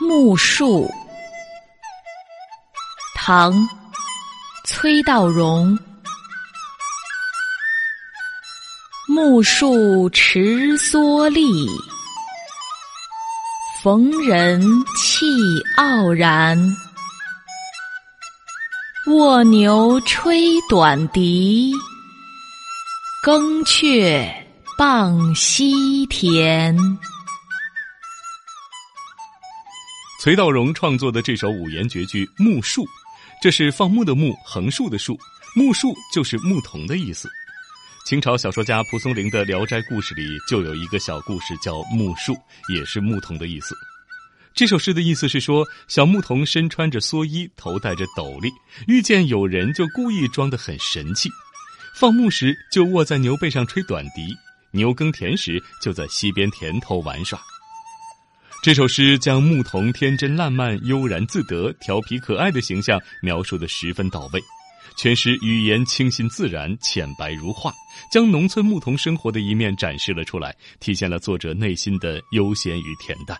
木树，唐·崔道融。木树持蓑笠，逢人气傲然。卧牛吹短笛，耕雀傍溪田。崔道融创作的这首五言绝句《木树》，这是放牧的牧，横竖的竖，木树就是牧童的意思。清朝小说家蒲松龄的《聊斋故事》里就有一个小故事叫木树，也是牧童的意思。这首诗的意思是说，小牧童身穿着蓑衣，头戴着斗笠，遇见有人就故意装得很神气。放牧时就卧在牛背上吹短笛，牛耕田时就在溪边田头玩耍。这首诗将牧童天真烂漫、悠然自得、调皮可爱的形象描述的十分到位，全诗语言清新自然、浅白如画，将农村牧童生活的一面展示了出来，体现了作者内心的悠闲与恬淡。